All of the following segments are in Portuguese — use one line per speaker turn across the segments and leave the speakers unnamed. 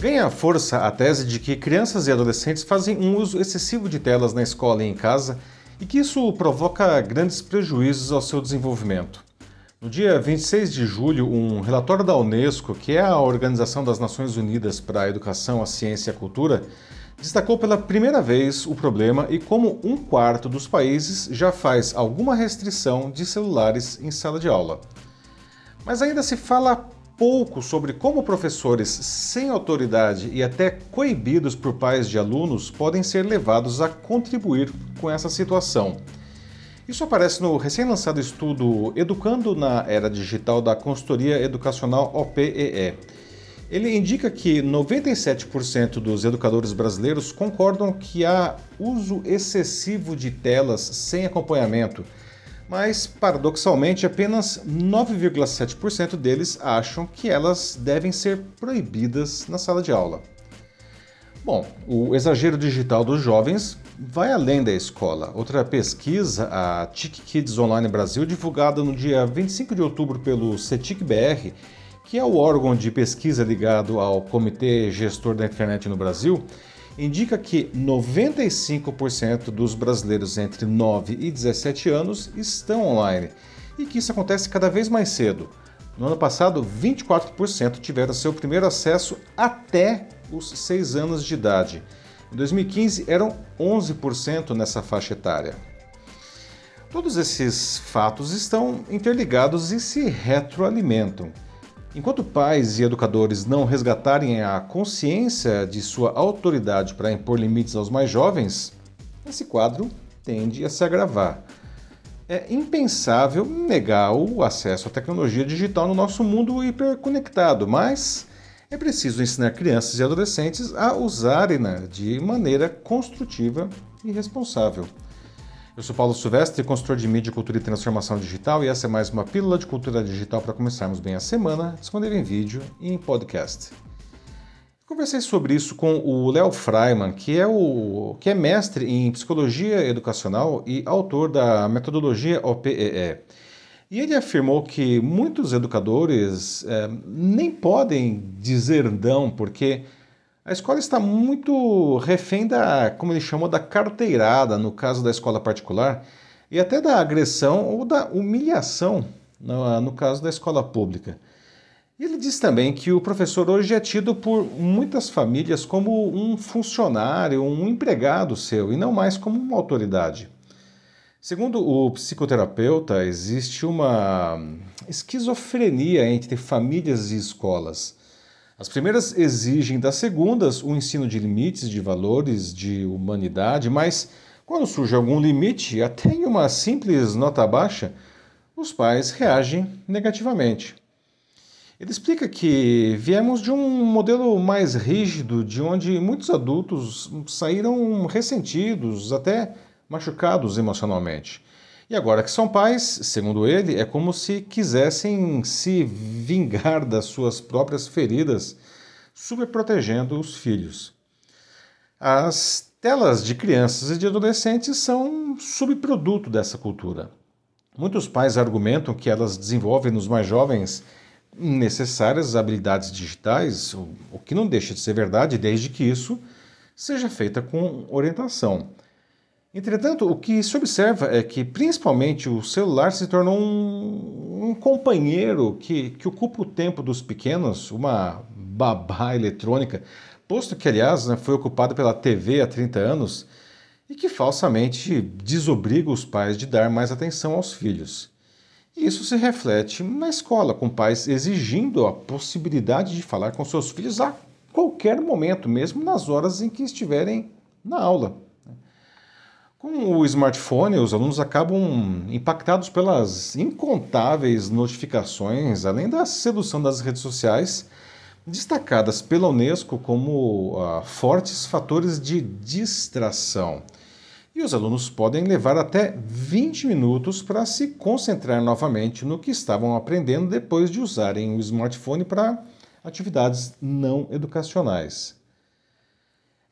Ganha força a tese de que crianças e adolescentes fazem um uso excessivo de telas na escola e em casa e que isso provoca grandes prejuízos ao seu desenvolvimento. No dia 26 de julho, um relatório da Unesco, que é a Organização das Nações Unidas para a Educação, a Ciência e a Cultura, destacou pela primeira vez o problema e como um quarto dos países já faz alguma restrição de celulares em sala de aula. Mas ainda se fala pouco sobre como professores sem autoridade e até coibidos por pais de alunos podem ser levados a contribuir com essa situação. Isso aparece no recém-lançado estudo Educando na Era Digital da Consultoria Educacional OPEE. Ele indica que 97% dos educadores brasileiros concordam que há uso excessivo de telas sem acompanhamento mas paradoxalmente apenas 9,7% deles acham que elas devem ser proibidas na sala de aula. Bom, o exagero digital dos jovens vai além da escola. Outra pesquisa, a TIC Kids Online Brasil, divulgada no dia 25 de outubro pelo CETIC BR, que é o órgão de pesquisa ligado ao Comitê Gestor da Internet no Brasil, indica que 95% dos brasileiros entre 9 e 17 anos estão online e que isso acontece cada vez mais cedo. No ano passado, 24% tiveram seu primeiro acesso até os 6 anos de idade. Em 2015, eram 11% nessa faixa etária. Todos esses fatos estão interligados e se retroalimentam. Enquanto pais e educadores não resgatarem a consciência de sua autoridade para impor limites aos mais jovens, esse quadro tende a se agravar. É impensável negar o acesso à tecnologia digital no nosso mundo hiperconectado, mas é preciso ensinar crianças e adolescentes a usarem-na de maneira construtiva e responsável. Eu sou Paulo Silvestre, consultor de mídia, cultura e transformação digital, e essa é mais uma pílula de cultura digital para começarmos bem a semana, disponível em vídeo e em podcast. Conversei sobre isso com o Léo Freiman, que é, o, que é mestre em psicologia educacional e autor da metodologia OPEE. E ele afirmou que muitos educadores é, nem podem dizer não, porque a escola está muito refém da, como ele chamou, da carteirada, no caso da escola particular, e até da agressão ou da humilhação, no, no caso da escola pública. Ele diz também que o professor hoje é tido por muitas famílias como um funcionário, um empregado seu, e não mais como uma autoridade. Segundo o psicoterapeuta, existe uma esquizofrenia entre famílias e escolas. As primeiras exigem das segundas o ensino de limites, de valores, de humanidade, mas quando surge algum limite, até em uma simples nota baixa, os pais reagem negativamente. Ele explica que viemos de um modelo mais rígido, de onde muitos adultos saíram ressentidos, até machucados emocionalmente. E agora que são pais, segundo ele, é como se quisessem se vingar das suas próprias feridas, superprotegendo os filhos. As telas de crianças e de adolescentes são um subproduto dessa cultura. Muitos pais argumentam que elas desenvolvem nos mais jovens necessárias habilidades digitais, o que não deixa de ser verdade, desde que isso seja feita com orientação. Entretanto, o que se observa é que, principalmente, o celular se tornou um, um companheiro que, que ocupa o tempo dos pequenos, uma babá eletrônica, posto que, aliás, né, foi ocupado pela TV há 30 anos e que falsamente desobriga os pais de dar mais atenção aos filhos. Isso se reflete na escola, com pais exigindo a possibilidade de falar com seus filhos a qualquer momento, mesmo nas horas em que estiverem na aula. Com o smartphone, os alunos acabam impactados pelas incontáveis notificações, além da sedução das redes sociais, destacadas pela Unesco como uh, fortes fatores de distração. E os alunos podem levar até 20 minutos para se concentrar novamente no que estavam aprendendo depois de usarem o smartphone para atividades não educacionais.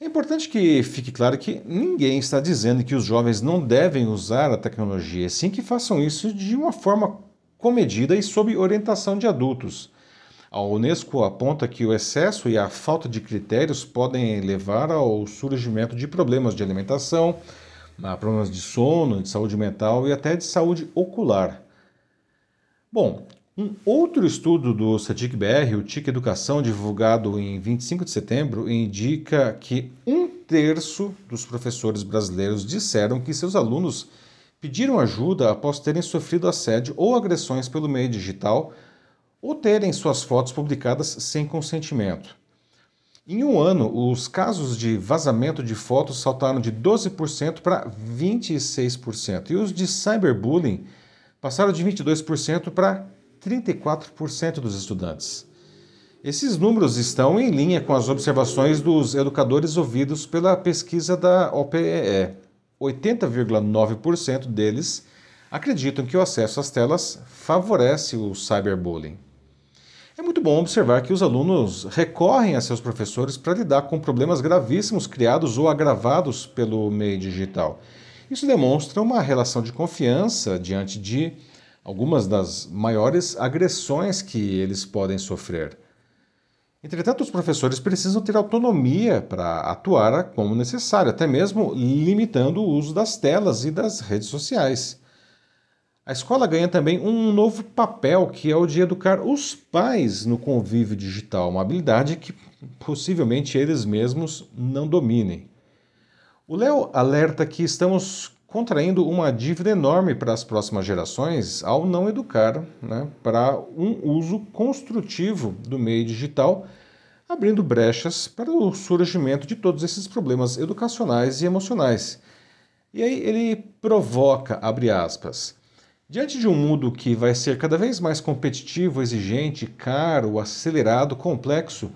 É importante que fique claro que ninguém está dizendo que os jovens não devem usar a tecnologia, sim que façam isso de uma forma comedida e sob orientação de adultos. A Unesco aponta que o excesso e a falta de critérios podem levar ao surgimento de problemas de alimentação, problemas de sono, de saúde mental e até de saúde ocular. Bom, um outro estudo do CETIC-BR, o TIC Educação, divulgado em 25 de setembro, indica que um terço dos professores brasileiros disseram que seus alunos pediram ajuda após terem sofrido assédio ou agressões pelo meio digital ou terem suas fotos publicadas sem consentimento. Em um ano, os casos de vazamento de fotos saltaram de 12% para 26%, e os de cyberbullying passaram de 22% para 34% dos estudantes. Esses números estão em linha com as observações dos educadores ouvidos pela pesquisa da OPEE. 80,9% deles acreditam que o acesso às telas favorece o cyberbullying. É muito bom observar que os alunos recorrem a seus professores para lidar com problemas gravíssimos criados ou agravados pelo meio digital. Isso demonstra uma relação de confiança diante de algumas das maiores agressões que eles podem sofrer. Entretanto, os professores precisam ter autonomia para atuar como necessário, até mesmo limitando o uso das telas e das redes sociais. A escola ganha também um novo papel, que é o de educar os pais no convívio digital, uma habilidade que possivelmente eles mesmos não dominem. O Léo alerta que estamos contraindo uma dívida enorme para as próximas gerações ao não educar né, para um uso construtivo do meio digital, abrindo brechas para o surgimento de todos esses problemas educacionais e emocionais. E aí ele provoca, abre aspas, Diante de um mundo que vai ser cada vez mais competitivo, exigente, caro, acelerado, complexo,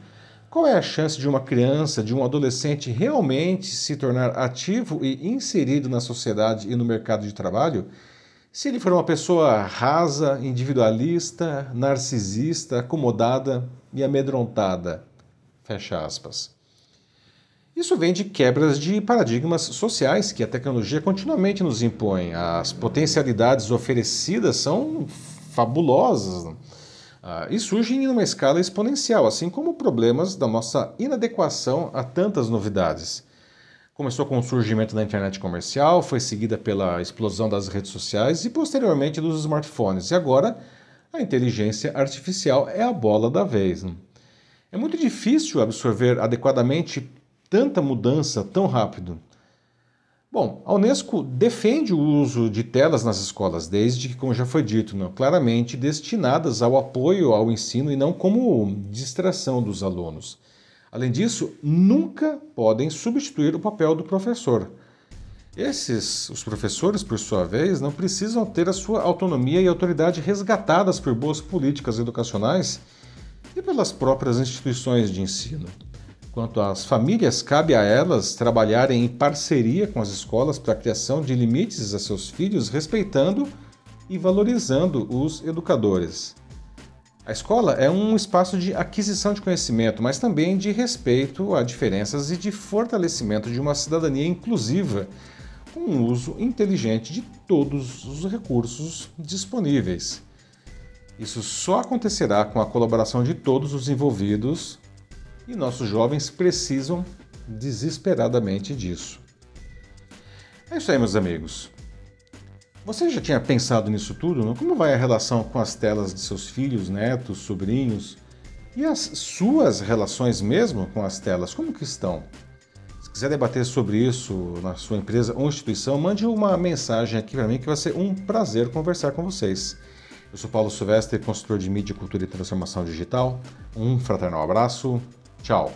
qual é a chance de uma criança, de um adolescente realmente se tornar ativo e inserido na sociedade e no mercado de trabalho se ele for uma pessoa rasa, individualista, narcisista, acomodada e amedrontada? Fecha aspas. Isso vem de quebras de paradigmas sociais que a tecnologia continuamente nos impõe. As potencialidades oferecidas são fabulosas uh, e surgem em uma escala exponencial, assim como problemas da nossa inadequação a tantas novidades. Começou com o surgimento da internet comercial, foi seguida pela explosão das redes sociais e posteriormente dos smartphones. E agora a inteligência artificial é a bola da vez. É muito difícil absorver adequadamente tanta mudança tão rápido? Bom, a Unesco defende o uso de telas nas escolas, desde que, como já foi dito, não, claramente destinadas ao apoio ao ensino e não como distração dos alunos. Além disso, nunca podem substituir o papel do professor. Esses, os professores, por sua vez, não precisam ter a sua autonomia e autoridade resgatadas por boas políticas educacionais e pelas próprias instituições de ensino. Quanto às famílias, cabe a elas trabalharem em parceria com as escolas para a criação de limites a seus filhos, respeitando e valorizando os educadores. A escola é um espaço de aquisição de conhecimento, mas também de respeito a diferenças e de fortalecimento de uma cidadania inclusiva, com um uso inteligente de todos os recursos disponíveis. Isso só acontecerá com a colaboração de todos os envolvidos e nossos jovens precisam desesperadamente disso. É isso aí, meus amigos. Você já tinha pensado nisso tudo? Não? Como vai a relação com as telas de seus filhos, netos, sobrinhos? E as suas relações mesmo com as telas, como que estão? Se quiser debater sobre isso na sua empresa ou instituição, mande uma mensagem aqui para mim que vai ser um prazer conversar com vocês. Eu sou Paulo Silvestre, consultor de mídia, cultura e transformação digital. Um fraternal abraço Tchau.